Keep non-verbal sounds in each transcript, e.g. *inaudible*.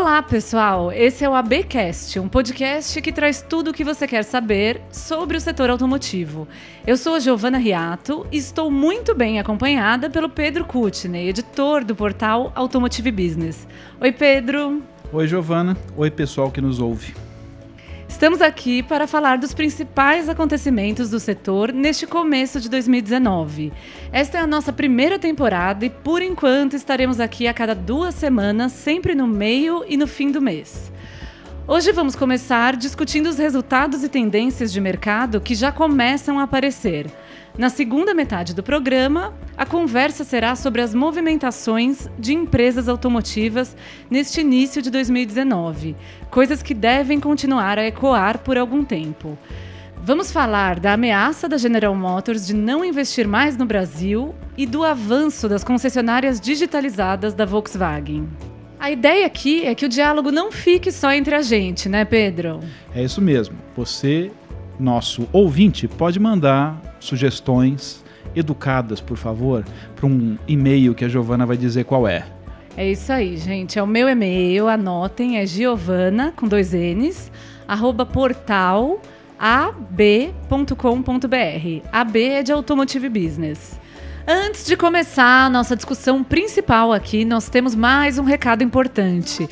Olá, pessoal! Esse é o ABcast, um podcast que traz tudo o que você quer saber sobre o setor automotivo. Eu sou a Giovana Riato e estou muito bem acompanhada pelo Pedro Kutney, editor do portal Automotive Business. Oi, Pedro! Oi, Giovana. Oi, pessoal que nos ouve. Estamos aqui para falar dos principais acontecimentos do setor neste começo de 2019. Esta é a nossa primeira temporada e, por enquanto, estaremos aqui a cada duas semanas, sempre no meio e no fim do mês. Hoje vamos começar discutindo os resultados e tendências de mercado que já começam a aparecer. Na segunda metade do programa, a conversa será sobre as movimentações de empresas automotivas neste início de 2019, coisas que devem continuar a ecoar por algum tempo. Vamos falar da ameaça da General Motors de não investir mais no Brasil e do avanço das concessionárias digitalizadas da Volkswagen. A ideia aqui é que o diálogo não fique só entre a gente, né, Pedro? É isso mesmo. Você, nosso ouvinte, pode mandar sugestões educadas, por favor, para um e-mail que a Giovana vai dizer qual é. É isso aí, gente. É o meu e-mail, anotem, é giovana, com dois N's, arroba portal ab.com.br. AB é de Automotive Business. Antes de começar a nossa discussão principal aqui, nós temos mais um recado importante.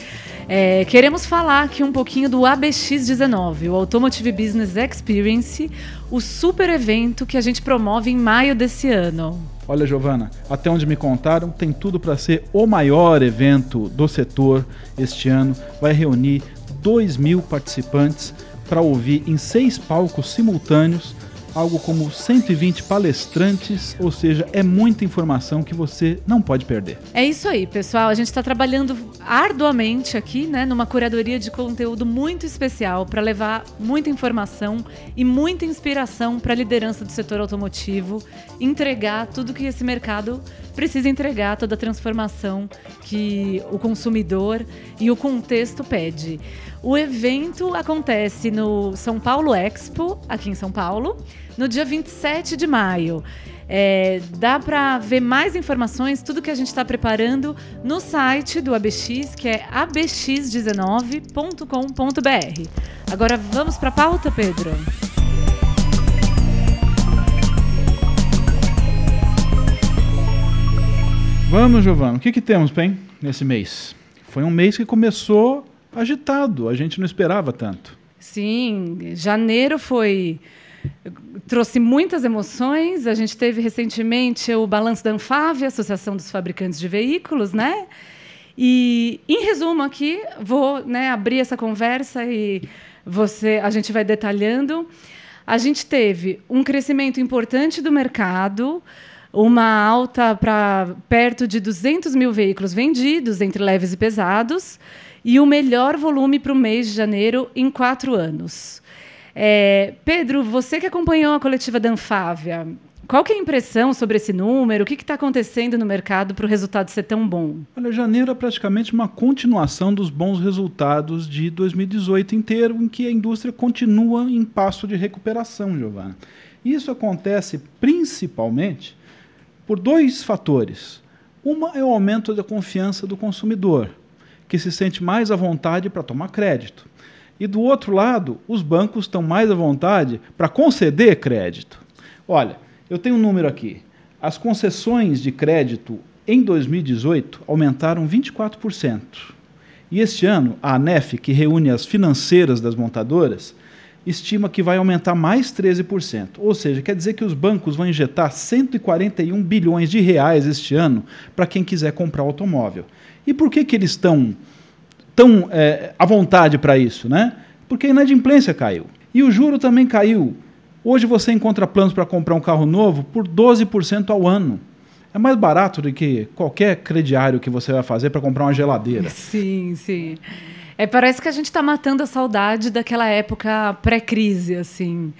É, queremos falar aqui um pouquinho do ABX19, o Automotive Business Experience, o super evento que a gente promove em maio desse ano. Olha, Giovana, até onde me contaram, tem tudo para ser o maior evento do setor este ano. Vai reunir 2 mil participantes para ouvir em seis palcos simultâneos algo como 120 palestrantes, ou seja, é muita informação que você não pode perder. É isso aí, pessoal. A gente está trabalhando arduamente aqui, né, numa curadoria de conteúdo muito especial para levar muita informação e muita inspiração para a liderança do setor automotivo, entregar tudo que esse mercado precisa entregar, toda a transformação que o consumidor e o contexto pede. O evento acontece no São Paulo Expo, aqui em São Paulo, no dia 27 de maio. É, dá para ver mais informações, tudo que a gente está preparando no site do ABX, que é abx19.com.br. Agora vamos para a pauta, Pedro? Vamos, Giovana. O que, que temos, bem, nesse mês? Foi um mês que começou agitado. A gente não esperava tanto. Sim, janeiro foi trouxe muitas emoções. A gente teve recentemente o balanço da Anfave, Associação dos Fabricantes de Veículos, né? E, em resumo, aqui vou né, abrir essa conversa e você, a gente vai detalhando. A gente teve um crescimento importante do mercado, uma alta para perto de 200 mil veículos vendidos entre leves e pesados e o melhor volume para o mês de janeiro em quatro anos. É, Pedro, você que acompanhou a coletiva da Anfávia, qual que é a impressão sobre esse número? O que está acontecendo no mercado para o resultado ser tão bom? Olha, janeiro é praticamente uma continuação dos bons resultados de 2018 inteiro, em que a indústria continua em passo de recuperação, Giovana. Isso acontece principalmente por dois fatores. Uma é o aumento da confiança do consumidor que se sente mais à vontade para tomar crédito. E do outro lado, os bancos estão mais à vontade para conceder crédito. Olha, eu tenho um número aqui. As concessões de crédito em 2018 aumentaram 24%. E este ano, a ANEF, que reúne as financeiras das montadoras, estima que vai aumentar mais 13%. Ou seja, quer dizer que os bancos vão injetar 141 bilhões de reais este ano para quem quiser comprar automóvel. E por que, que eles estão tão é, à vontade para isso? Né? Porque a inadimplência caiu. E o juro também caiu. Hoje você encontra planos para comprar um carro novo por 12% ao ano. É mais barato do que qualquer crediário que você vai fazer para comprar uma geladeira. *laughs* Sim, sim. É, parece que a gente está matando a saudade daquela época pré-crise, assim.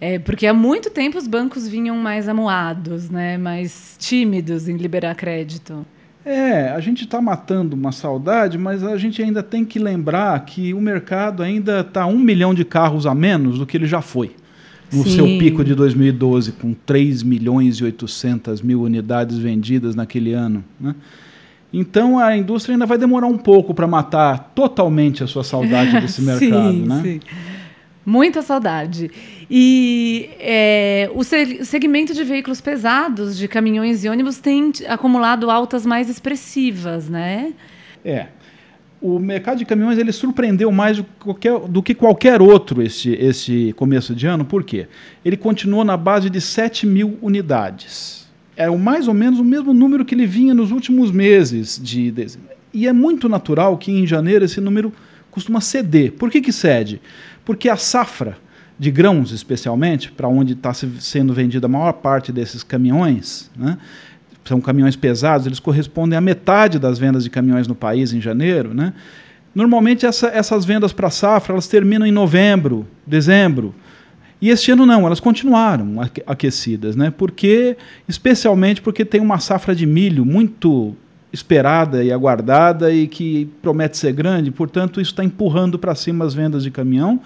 É, porque há muito tempo os bancos vinham mais amuados, né, mais tímidos em liberar crédito. É, a gente está matando uma saudade, mas a gente ainda tem que lembrar que o mercado ainda está um milhão de carros a menos do que ele já foi. No Sim. seu pico de 2012, com 3 milhões e 800 mil unidades vendidas naquele ano. Né? Então a indústria ainda vai demorar um pouco para matar totalmente a sua saudade *laughs* desse mercado, sim, né? Sim. Muita saudade. E é, o segmento de veículos pesados, de caminhões e ônibus, tem acumulado altas mais expressivas, né? É. O mercado de caminhões ele surpreendeu mais do que qualquer, do que qualquer outro esse, esse começo de ano. Por quê? Ele continuou na base de 7 mil unidades é mais ou menos o mesmo número que ele vinha nos últimos meses de dezembro. E é muito natural que em janeiro esse número costuma ceder. Por que, que cede? Porque a safra de grãos, especialmente, para onde está sendo vendida a maior parte desses caminhões, né? são caminhões pesados, eles correspondem à metade das vendas de caminhões no país em janeiro. Né? Normalmente essa, essas vendas para safra elas terminam em novembro, dezembro. E este ano não, elas continuaram aquecidas, né? Porque, especialmente porque tem uma safra de milho muito esperada e aguardada e que promete ser grande, portanto, isso está empurrando para cima as vendas de caminhão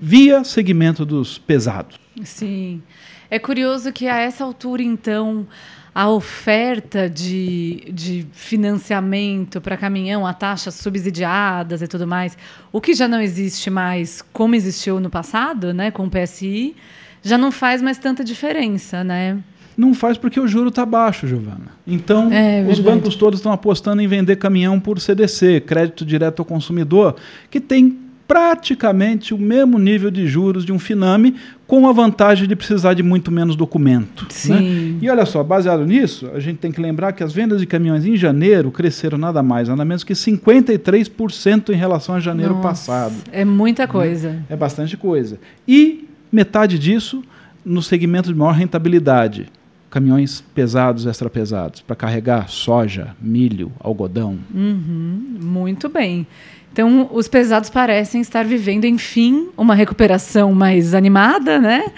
via segmento dos pesados. Sim. É curioso que a essa altura, então, a oferta de, de financiamento para caminhão, a taxas subsidiadas e tudo mais, o que já não existe mais como existiu no passado, né, com o PSI, já não faz mais tanta diferença, né? Não faz porque o juro está baixo, Giovana. Então, é, os bancos todos estão apostando em vender caminhão por CDC, crédito direto ao consumidor, que tem praticamente o mesmo nível de juros de um Finame, com a vantagem de precisar de muito menos documento. Né? Sim. Né? E olha só, baseado nisso, a gente tem que lembrar que as vendas de caminhões em janeiro cresceram nada mais, nada menos que 53% em relação a janeiro Nossa, passado. É muita né? coisa. É bastante coisa. E metade disso no segmento de maior rentabilidade. Caminhões pesados, extra pesados, para carregar soja, milho, algodão. Uhum, muito bem. Então, os pesados parecem estar vivendo, enfim, uma recuperação mais animada, né?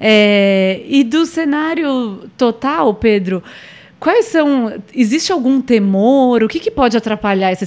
É, e do cenário total, Pedro, quais são. Existe algum temor? O que, que pode atrapalhar essa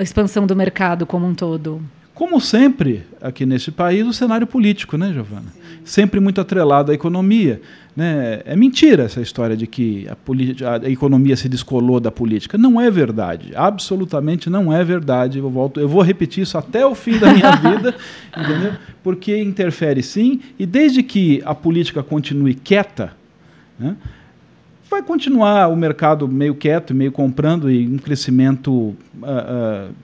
expansão do mercado como um todo? Como sempre aqui nesse país, o cenário político, né, Giovana? Sim. Sempre muito atrelado à economia. Né? É mentira essa história de que a, a, economia se descolou da política. Não é verdade. Absolutamente não é verdade. Eu, volto, eu vou repetir isso até o fim da minha *laughs* vida, entendeu? porque interfere sim, e desde que a política continue quieta, né? vai continuar o mercado meio quieto, meio comprando e um crescimento, uh, uh,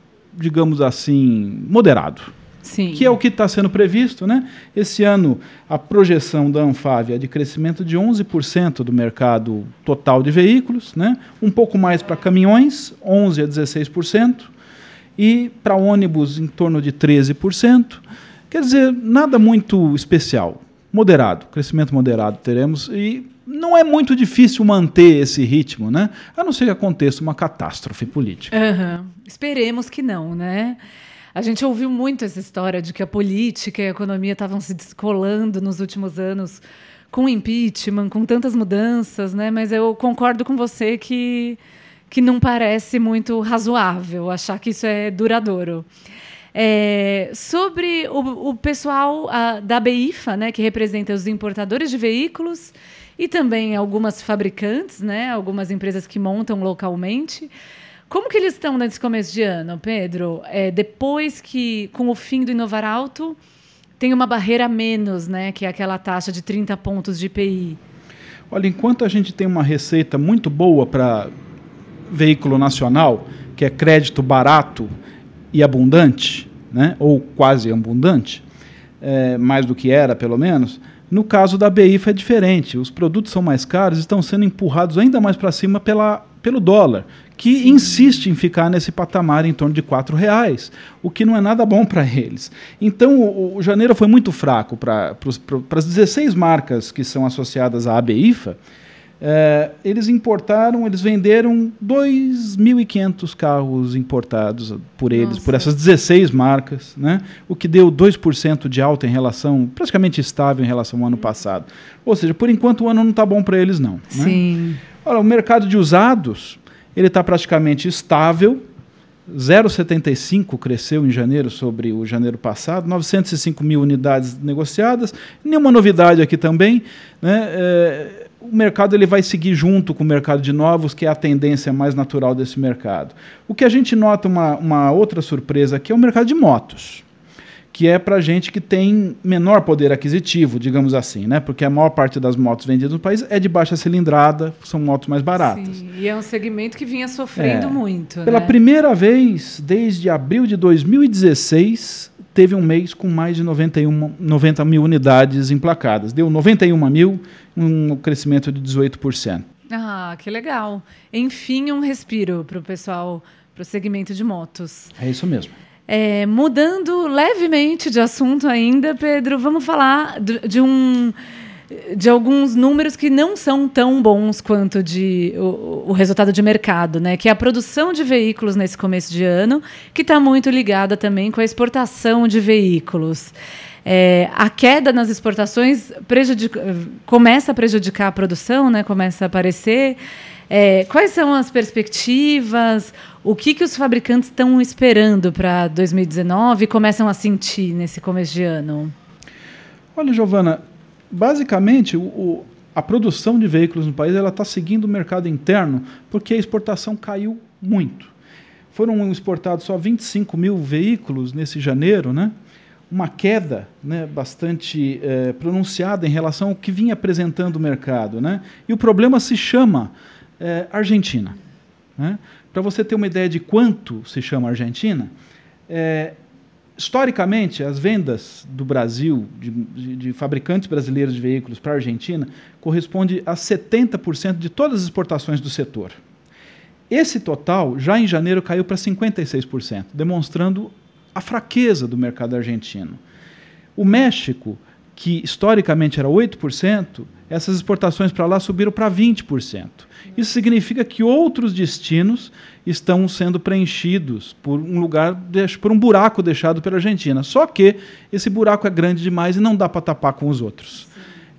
digamos assim, moderado. Sim. que é o que está sendo previsto. Né? Esse ano, a projeção da Anfávia é de crescimento de 11% do mercado total de veículos, né? um pouco mais para caminhões, 11% a 16%, e para ônibus em torno de 13%. Quer dizer, nada muito especial. Moderado, crescimento moderado teremos, e não é muito difícil manter esse ritmo, né? a não ser que aconteça uma catástrofe política. Uhum. Esperemos que não, né? A gente ouviu muito essa história de que a política e a economia estavam se descolando nos últimos anos com impeachment, com tantas mudanças, né? Mas eu concordo com você que, que não parece muito razoável achar que isso é duradouro. É, sobre o, o pessoal a, da BIFA, né, que representa os importadores de veículos e também algumas fabricantes, né, algumas empresas que montam localmente. Como que eles estão nesse começo de ano, Pedro? É, depois que, com o fim do Inovar Alto, tem uma barreira a menos, né? Que é aquela taxa de 30 pontos de IPI. Olha, enquanto a gente tem uma receita muito boa para veículo nacional, que é crédito barato e abundante, né? ou quase abundante, é, mais do que era, pelo menos, no caso da BIFA é diferente. Os produtos são mais caros, estão sendo empurrados ainda mais para cima pela, pelo dólar, que Sim. insiste em ficar nesse patamar em torno de R$ reais, o que não é nada bom para eles. Então, o, o, janeiro foi muito fraco para as 16 marcas que são associadas à ABIFA. É, eles importaram, eles venderam 2.500 carros importados por eles, Nossa. por essas 16 marcas, né? o que deu 2% de alta em relação, praticamente estável em relação ao ano passado. Ou seja, por enquanto o ano não está bom para eles, não. Né? Sim. Né? Olha, o mercado de usados ele está praticamente estável. 0,75 cresceu em janeiro sobre o janeiro passado, 905 mil unidades negociadas. Nenhuma novidade aqui também. Né? É, o mercado ele vai seguir junto com o mercado de novos, que é a tendência mais natural desse mercado. O que a gente nota uma, uma outra surpresa aqui é o mercado de motos que é para gente que tem menor poder aquisitivo, digamos assim, né? Porque a maior parte das motos vendidas no país é de baixa cilindrada, são motos mais baratas. Sim, e é um segmento que vinha sofrendo é. muito. Pela né? primeira vez desde abril de 2016, teve um mês com mais de 91, 90 mil unidades emplacadas. Deu 91 mil, um crescimento de 18%. Ah, que legal. Enfim, um respiro para o pessoal, para o segmento de motos. É isso mesmo. É, mudando levemente de assunto ainda, Pedro, vamos falar de, de, um de alguns números que não são tão bons quanto de o, o, resultado de mercado, né? Que é a produção de veículos nesse começo de ano, que está muito ligada também com a exportação de veículos. É, a queda nas exportações começa a prejudicar a produção, né? Começa a aparecer. É, quais são as perspectivas? O que, que os fabricantes estão esperando para 2019 e começam a sentir nesse começo de ano? Olha, Giovana, basicamente o, o, a produção de veículos no país está seguindo o mercado interno porque a exportação caiu muito. Foram exportados só 25 mil veículos nesse janeiro, né? uma queda né, bastante é, pronunciada em relação ao que vinha apresentando o mercado. Né? E o problema se chama é, Argentina. Né? Para você ter uma ideia de quanto se chama Argentina, é, historicamente, as vendas do Brasil, de, de, de fabricantes brasileiros de veículos para a Argentina, corresponde a 70% de todas as exportações do setor. Esse total, já em janeiro, caiu para 56%, demonstrando a fraqueza do mercado argentino. O México, que historicamente era 8%, essas exportações para lá subiram para 20%. Isso significa que outros destinos estão sendo preenchidos por um lugar, por um buraco deixado pela Argentina. Só que esse buraco é grande demais e não dá para tapar com os outros.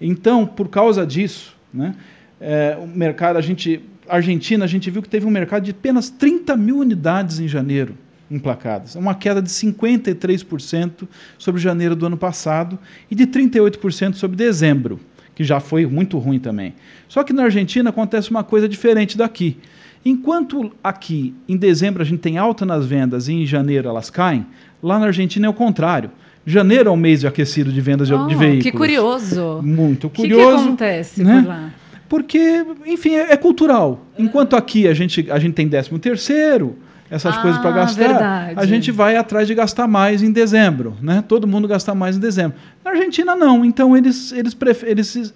Então, por causa disso, né, é, o mercado, a gente, Argentina, a gente viu que teve um mercado de apenas 30 mil unidades em janeiro emplacadas. É uma queda de 53% sobre janeiro do ano passado e de 38% sobre dezembro que já foi muito ruim também. Só que na Argentina acontece uma coisa diferente daqui. Enquanto aqui, em dezembro, a gente tem alta nas vendas e em janeiro elas caem, lá na Argentina é o contrário. Janeiro é o mês de aquecido de vendas oh, de veículos. Que curioso. Muito curioso. O que, que acontece né? por lá? Porque, enfim, é, é cultural. Enquanto aqui a gente, a gente tem décimo terceiro, essas ah, coisas para gastar, verdade. a gente vai atrás de gastar mais em dezembro, né? Todo mundo gasta mais em dezembro. Na Argentina não, então eles eles, eles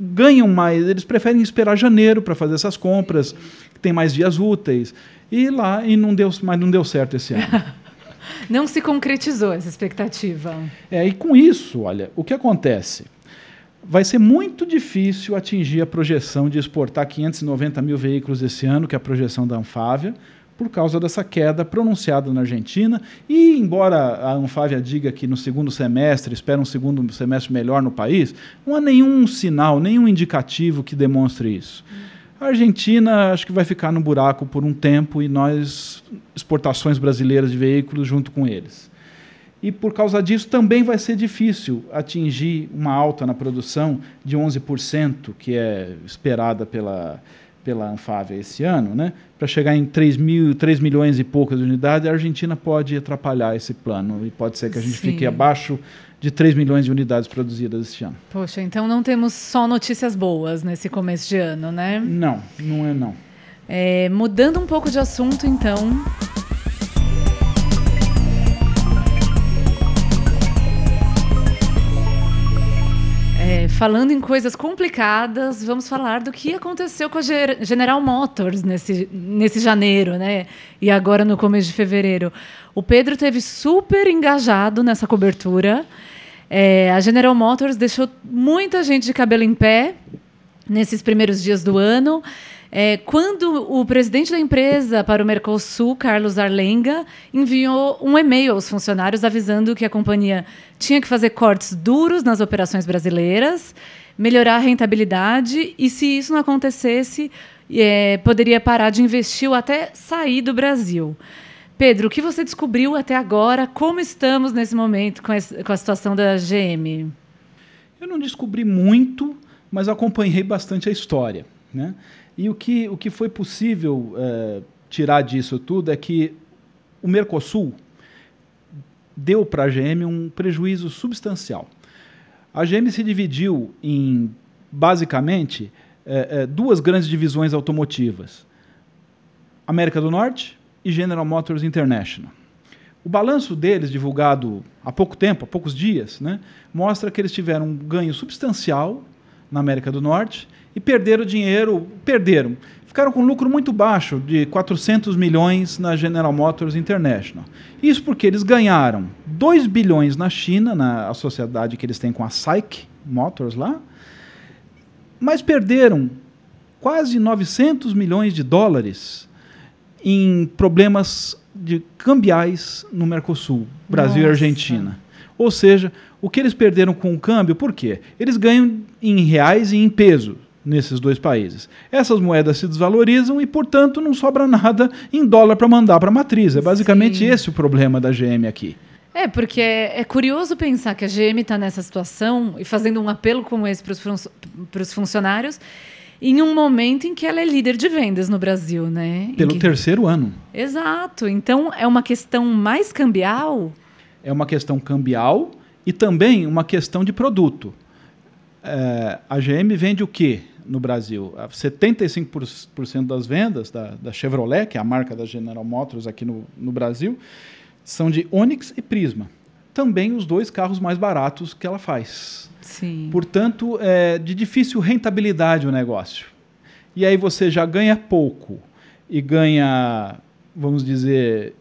ganham mais, eles preferem esperar janeiro para fazer essas compras, que tem mais dias úteis. E lá e não deu, mas não deu certo esse ano. *laughs* não se concretizou essa expectativa. É, e com isso, olha, o que acontece? Vai ser muito difícil atingir a projeção de exportar 590 mil veículos esse ano, que é a projeção da Anfávia, por causa dessa queda pronunciada na Argentina. E, embora a Anfávia diga que no segundo semestre espera um segundo semestre melhor no país, não há nenhum sinal, nenhum indicativo que demonstre isso. A Argentina acho que vai ficar no buraco por um tempo e nós, exportações brasileiras de veículos, junto com eles. E por causa disso também vai ser difícil atingir uma alta na produção de 11%, que é esperada pela, pela Anfávia esse ano, né, para chegar em 3, mil, 3 milhões e poucas unidades, a Argentina pode atrapalhar esse plano e pode ser que a gente Sim. fique abaixo de 3 milhões de unidades produzidas este ano. Poxa, então não temos só notícias boas nesse começo de ano, né? Não, não é não. É, mudando um pouco de assunto, então, falando em coisas complicadas, vamos falar do que aconteceu com a General Motors nesse, nesse janeiro, né? E agora no começo de fevereiro. O Pedro teve super engajado nessa cobertura. É, a General Motors deixou muita gente de cabelo em pé nesses primeiros dias do ano. É, quando o presidente da empresa para o Mercosul, Carlos Arlenga, enviou um e-mail aos funcionários avisando que a companhia tinha que fazer cortes duros nas operações brasileiras, melhorar a rentabilidade e, se isso não acontecesse, é, poderia parar de investir ou até sair do Brasil. Pedro, o que você descobriu até agora? Como estamos nesse momento com com a situação da GM? Eu não descobri muito mas acompanhei bastante a história. Né? E o que, o que foi possível é, tirar disso tudo é que o Mercosul deu para a GM um prejuízo substancial. A GM se dividiu em, basicamente, é, é, duas grandes divisões automotivas: América do Norte e General Motors International. O balanço deles, divulgado há pouco tempo, há poucos dias, né, mostra que eles tiveram um ganho substancial na América do Norte e perderam dinheiro, perderam, ficaram com um lucro muito baixo de 400 milhões na General Motors International. Isso porque eles ganharam 2 bilhões na China, na sociedade que eles têm com a SAIC Motors lá, mas perderam quase 900 milhões de dólares em problemas de cambiais no Mercosul, Brasil Nossa. e Argentina. Ou seja, o que eles perderam com o câmbio, por quê? Eles ganham em reais e em peso nesses dois países. Essas moedas se desvalorizam e, portanto, não sobra nada em dólar para mandar para a matriz. É basicamente Sim. esse o problema da GM aqui. É, porque é, é curioso pensar que a GM está nessa situação e fazendo um apelo como esse para os funcionários em um momento em que ela é líder de vendas no Brasil, né? Pelo que... terceiro ano. Exato. Então é uma questão mais cambial. É uma questão cambial e também uma questão de produto. É, a GM vende o quê no Brasil? 75% das vendas da, da, Chevrolet, que é a marca da General Motors aqui no, no Brasil, são de Onix e Prisma. Também os dois carros mais baratos que ela faz. Sim. Portanto, é de difícil rentabilidade o negócio. E aí você já ganha pouco e ganha, vamos dizer,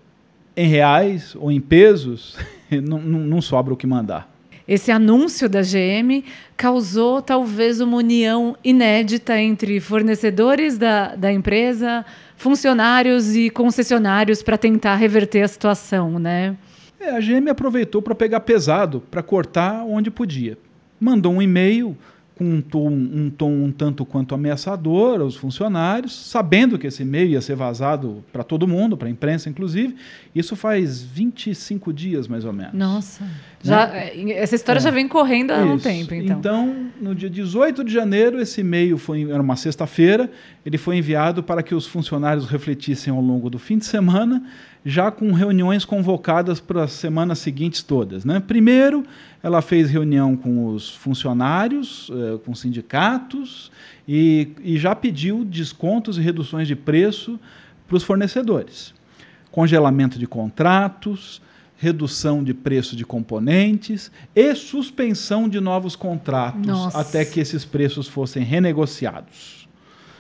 em reais ou em pesos, *laughs* não, não, não sobra o que mandar. Esse anúncio da GM causou talvez uma união inédita entre fornecedores da, da empresa, funcionários e concessionários para tentar reverter a situação, né? É, a GM aproveitou para pegar pesado, para cortar onde podia mandou um e-mail com um tom, um tom um tanto quanto ameaçador aos funcionários, sabendo que esse e-mail ia ser vazado para todo mundo, para a imprensa inclusive. Isso faz 25 dias, mais ou menos. Nossa. Né? Já, é, essa história é. já vem correndo há Isso. um tempo, então. Então, no dia 18 de janeiro, esse e-mail foi era uma sexta-feira, ele foi enviado para que os funcionários refletissem ao longo do fim de semana já com reuniões convocadas para as semanas seguintes todas. Né? Primeiro, ela fez reunião com os funcionários, eh, com sindicatos, e, e já pediu descontos e reduções de preço para os fornecedores. Congelamento de contratos, redução de preço de componentes e suspensão de novos contratos Nossa. até que esses preços fossem renegociados.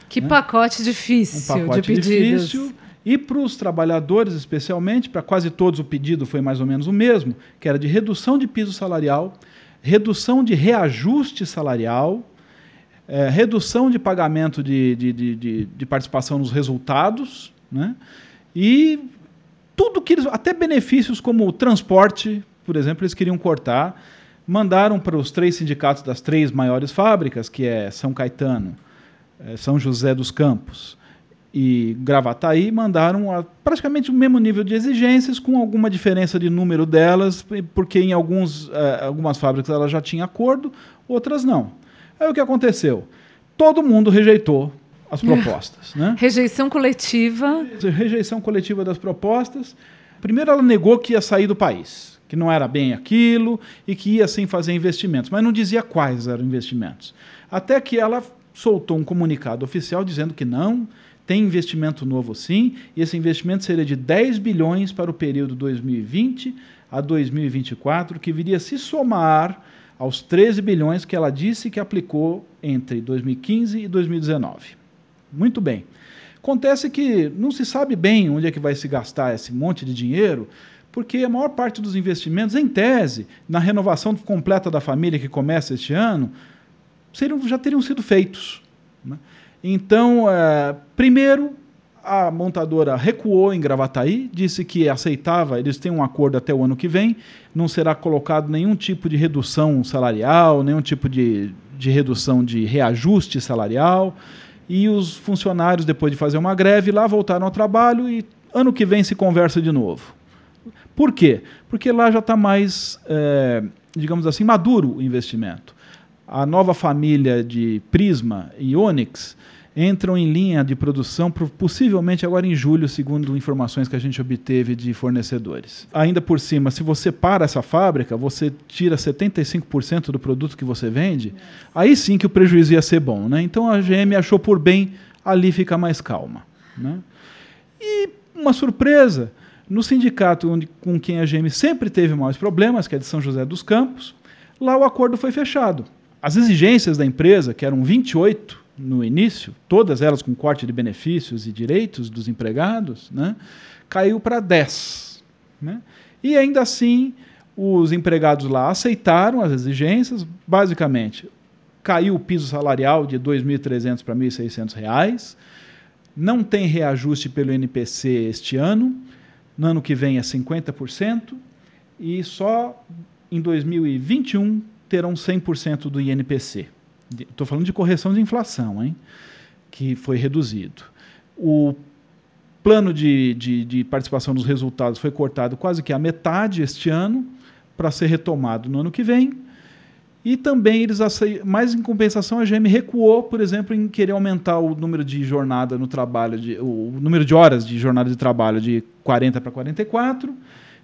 Que né? pacote difícil um pacote de pedidos. Difícil, e para os trabalhadores, especialmente, para quase todos o pedido foi mais ou menos o mesmo, que era de redução de piso salarial, redução de reajuste salarial, é, redução de pagamento de, de, de, de, participação nos resultados, né? e tudo que eles, até benefícios como transporte, por exemplo, eles queriam cortar, mandaram para os três sindicatos das três maiores fábricas, que é São Caetano, é, São José dos Campos e Gravataí mandaram a, praticamente o mesmo nível de exigências, com alguma diferença de número delas, porque em alguns, uh, algumas fábricas ela já tinha acordo, outras não. Aí o que aconteceu? Todo mundo rejeitou as *laughs* propostas. né? Rejeição coletiva. Rejeição coletiva das propostas. Primeiro, ela negou que ia sair do país, que não era bem aquilo e que ia sim fazer investimentos, mas não dizia quais eram investimentos. Até que ela soltou um comunicado oficial dizendo que não, tem investimento novo sim, e esse investimento seria de 10 bilhões para o período 2020 a 2024, que viria se somar aos 13 bilhões que ela disse que aplicou entre 2015 e 2019. Muito bem. Acontece que não se sabe bem onde é que vai se gastar esse monte de dinheiro, porque a maior parte dos investimentos, em tese, na renovação completa da família que começa este ano, seriam, já teriam sido feitos. Né? Então, é, primeiro, a montadora recuou em Gravataí, disse que aceitava, eles têm um acordo até o ano que vem, não será colocado nenhum tipo de redução salarial, nenhum tipo de, de redução de reajuste salarial. E os funcionários, depois de fazer uma greve, lá voltaram ao trabalho e ano que vem se conversa de novo. Por quê? Porque lá já está mais, é, digamos assim, maduro o investimento a nova família de Prisma e Onix entram em linha de produção possivelmente agora em julho, segundo informações que a gente obteve de fornecedores. Ainda por cima, se você para essa fábrica, você tira 75% do produto que você vende, aí sim que o prejuízo ia ser bom. Né? Então a GM achou por bem ali ficar mais calma. Né? E uma surpresa, no sindicato onde, com quem a GM sempre teve maiores problemas, que é de São José dos Campos, lá o acordo foi fechado. As exigências da empresa, que eram 28 no início, todas elas com corte de benefícios e direitos dos empregados, né, caiu para 10. Né? E ainda assim, os empregados lá aceitaram as exigências, basicamente, caiu o piso salarial de R$ 2.300 para R$ 1.600, não tem reajuste pelo NPC este ano, no ano que vem é 50%, e só em 2021 terão 100% do INPC. Estou falando de correção de inflação, hein? que foi reduzido. O plano de, de, de, participação nos resultados foi cortado quase que a metade este ano, para ser retomado no ano que vem. E também eles mais em compensação a GM recuou, por exemplo, em querer aumentar o número de jornada no trabalho, de, o número de horas de jornada de trabalho de 40 para 44.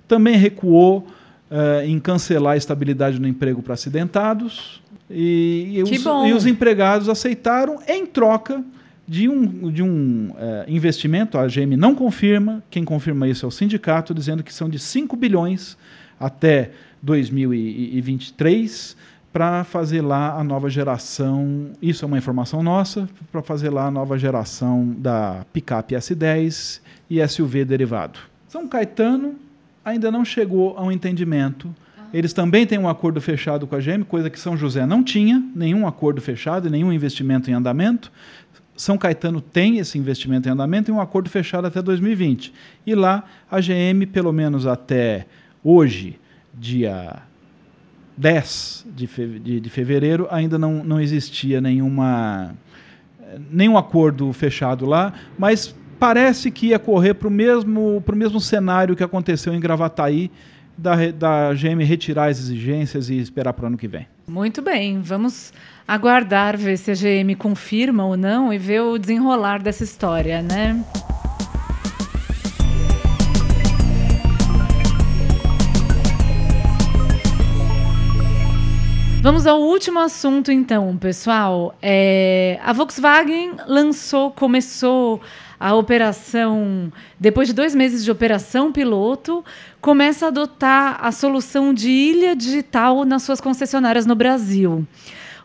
Também recuou uh, em cancelar a estabilidade no emprego para acidentados. E, e, os, e, os, empregados aceitaram em troca de um, de um é, investimento. A GM não confirma, quem confirma isso é o sindicato, dizendo que são de 5 bilhões até 2023 para fazer lá a nova geração. Isso é uma informação nossa, para fazer lá a nova geração da picape S10 e SUV derivado. São Caetano ainda não chegou a um entendimento eles também têm um acordo fechado com a GM, coisa que São José não tinha, nenhum acordo fechado, nenhum investimento em andamento. São Caetano tem esse investimento em andamento e um acordo fechado até 2020. E lá a GM, pelo menos até hoje, dia 10 de, de, fevereiro, ainda não, não existia nenhuma, nenhum acordo fechado lá, mas parece que ia correr para o mesmo, mesmo cenário que aconteceu em Gravataí, da, da GM retirar as exigências e esperar para o ano que vem. Muito bem, vamos aguardar ver se a GM confirma ou não e ver o desenrolar dessa história, né? Vamos ao último assunto, então, pessoal. É, a Volkswagen lançou, começou a operação, depois de dois meses de operação piloto, começa a adotar a solução de ilha digital nas suas concessionárias no Brasil.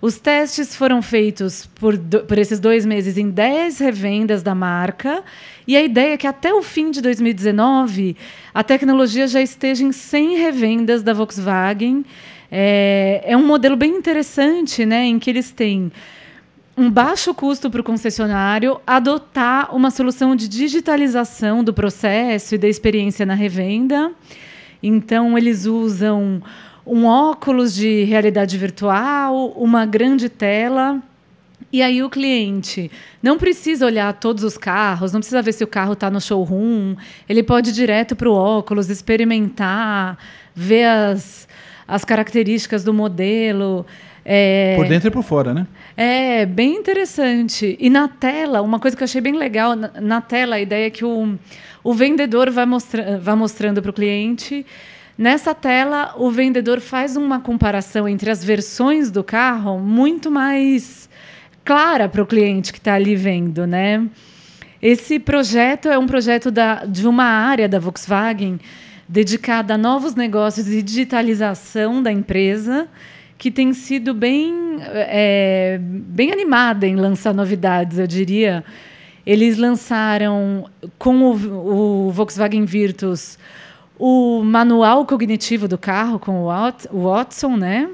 Os testes foram feitos por, por esses dois meses em 10 revendas da marca, e a ideia é que até o fim de 2019 a tecnologia já esteja em 100 revendas da Volkswagen. É, é um modelo bem interessante, né, em que eles têm um baixo custo para o concessionário adotar uma solução de digitalização do processo e da experiência na revenda. Então, eles usam um óculos de realidade virtual, uma grande tela. E aí o cliente não precisa olhar todos os carros, não precisa ver se o carro está no showroom. Ele pode ir direto para o óculos, experimentar, ver as, as características do modelo. É, por dentro e por fora, né? É, bem interessante. E na tela, uma coisa que eu achei bem legal, na, na tela, a ideia é que o, o vendedor vai, mostra, vai mostrando para o cliente. Nessa tela, o vendedor faz uma comparação entre as versões do carro muito mais clara para o cliente que está ali vendo, né? Esse projeto é um projeto da, de uma área da Volkswagen dedicada a novos negócios e digitalização da empresa que tem sido bem, é, bem animada em lançar novidades, eu diria. Eles lançaram com o, o Volkswagen Virtus o manual cognitivo do carro com o Watson, né?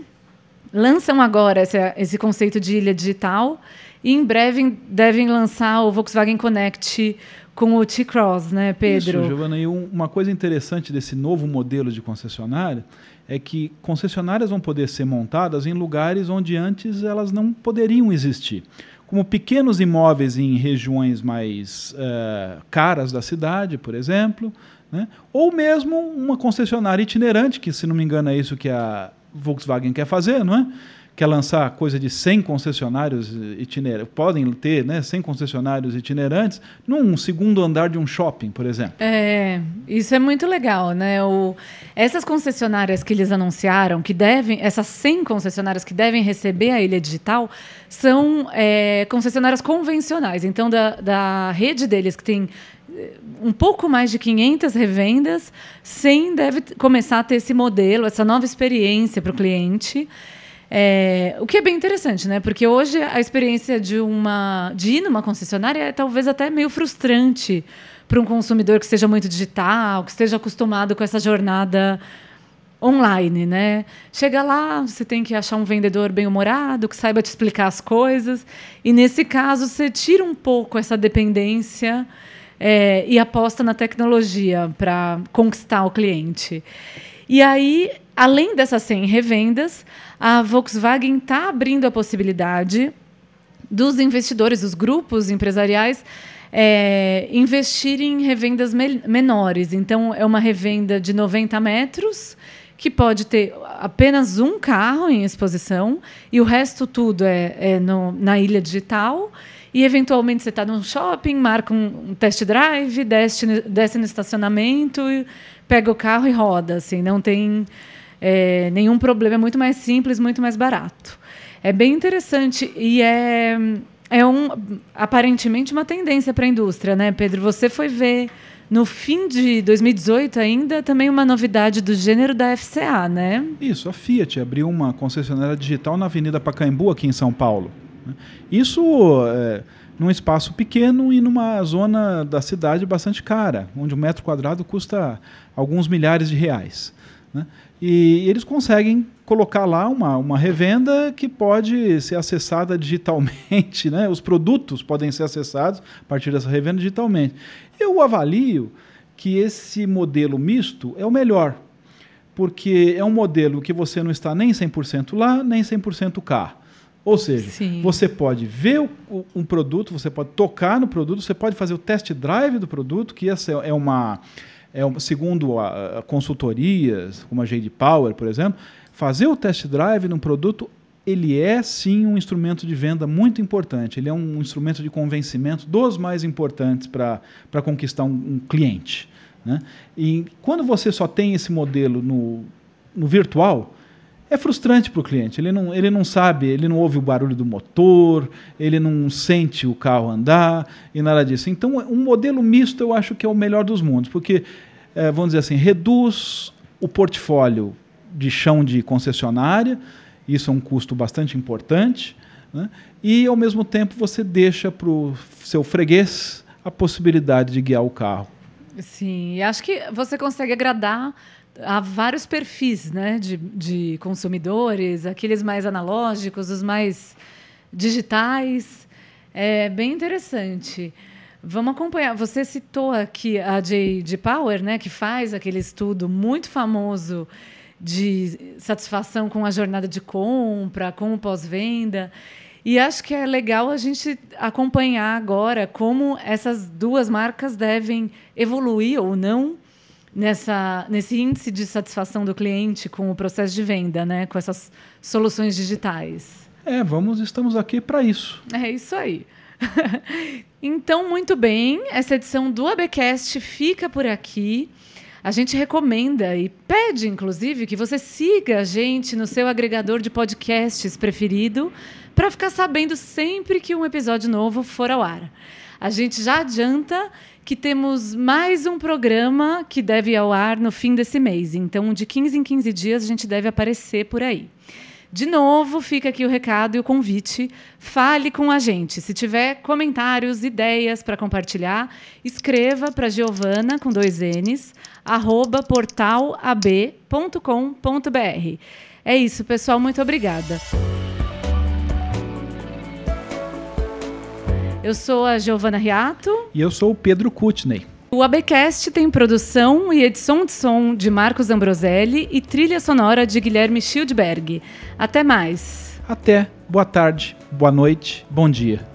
Lançam agora esse, esse conceito de ilha digital e em breve devem lançar o Volkswagen Connect com o T-Cross, né, Pedro? Isso, Giovana. E uma coisa interessante desse novo modelo de concessionária é que concessionárias vão poder ser montadas em lugares onde antes elas não poderiam existir. Como pequenos imóveis em regiões mais uh, caras da cidade, por exemplo, né? ou mesmo uma concessionária itinerante, que se não me engano é isso que a Volkswagen quer fazer, não é? Quer lançar coisa de 100 concessionários itinerantes, podem ter né, 100 concessionários itinerantes num segundo andar de um shopping, por exemplo. É, isso é muito legal, né? O, essas concessionárias que eles anunciaram, que devem, essas 100 concessionárias que devem receber a ilha digital, são é, concessionárias convencionais. Então, da, da rede deles, que tem um pouco mais de 500 revendas, 100 deve começar a ter esse modelo, essa nova experiência para o cliente. É, o que é bem interessante, né? Porque hoje a experiência de uma de ir numa concessionária é talvez até meio frustrante para um consumidor que seja muito digital, que esteja acostumado com essa jornada online, né? Chega lá, você tem que achar um vendedor bem-humorado, que saiba te explicar as coisas. E nesse caso, você tira um pouco essa dependência é, e aposta na tecnologia para conquistar o cliente. E aí, além dessas 100 revendas, a Volkswagen está abrindo a possibilidade dos investidores, dos grupos empresariais, é, investirem em revendas me menores. Então, é uma revenda de 90 metros, que pode ter apenas um carro em exposição, e o resto tudo é, é no, na ilha digital. E, eventualmente, você está num shopping, marca um, um test drive, desce, desce no estacionamento, pega o carro e roda. Assim, não tem é, nenhum problema, é muito mais simples, muito mais barato. É bem interessante e é, é um, aparentemente uma tendência para a indústria, né, Pedro? Você foi ver no fim de 2018 ainda também uma novidade do gênero da FCA, né? Isso, a Fiat abriu uma concessionária digital na Avenida Pacaembu, aqui em São Paulo. Né? Isso é, num espaço pequeno e numa zona da cidade bastante cara, onde um metro quadrado custa alguns milhares de reais. Né? E eles conseguem colocar lá uma, uma revenda que pode ser acessada *laughs* digitalmente, né? os produtos podem ser acessados a partir dessa revenda digitalmente. Eu avalio que esse modelo misto é o melhor, porque é um modelo que você não está nem 100% lá, nem 100% cá. Ou seja, Sim. você pode ver o, um produto, você pode tocar no produto, você pode fazer o test drive do produto, que essa é uma, é segundo a, a consultorias, como a Jade Power, por exemplo, fazer o test drive num produto, ele é sim um instrumento de venda muito importante. Ele é um instrumento de convencimento dos mais importantes para conquistar um, um cliente. Né? E quando você só tem esse modelo no, no virtual, é frustrante para o cliente. Ele não, ele não sabe, ele não ouve o barulho do motor, ele não sente o carro andar e nada disso. Então, um modelo misto eu acho que é o melhor dos mundos, porque, é, vamos dizer assim, reduz o portfólio de chão de concessionária, isso é um custo bastante importante, né? e ao mesmo tempo você deixa para o seu freguês a possibilidade de guiar o carro. Sim, acho que você consegue agradar há vários perfis né, de, de consumidores, aqueles mais analógicos, os mais digitais. É bem interessante. Vamos acompanhar. Você citou aqui a J.D. Power, né, que faz aquele estudo muito famoso de satisfação com a jornada de compra, com o pós-venda. E acho que é legal a gente acompanhar agora como essas duas marcas devem evoluir ou não nessa, nesse índice de satisfação do cliente com o processo de venda, né? com essas soluções digitais. É, vamos, estamos aqui para isso. É isso aí. *laughs* então, muito bem, essa edição do ABcast fica por aqui. A gente recomenda e pede, inclusive, que você siga a gente no seu agregador de podcasts preferido para ficar sabendo sempre que um episódio novo for ao ar. A gente já adianta que temos mais um programa que deve ir ao ar no fim desse mês. Então, de 15 em 15 dias, a gente deve aparecer por aí. De novo, fica aqui o recado e o convite. Fale com a gente. Se tiver comentários, ideias para compartilhar, escreva para Giovana com dois N's, arroba portalab.com.br. É isso, pessoal. Muito obrigada. Eu sou a Giovana Riato. E eu sou o Pedro Kutney. O ABcast tem produção e edição de som de Marcos Ambroselli e trilha sonora de Guilherme Schildberg. Até mais. Até. Boa tarde, boa noite, bom dia.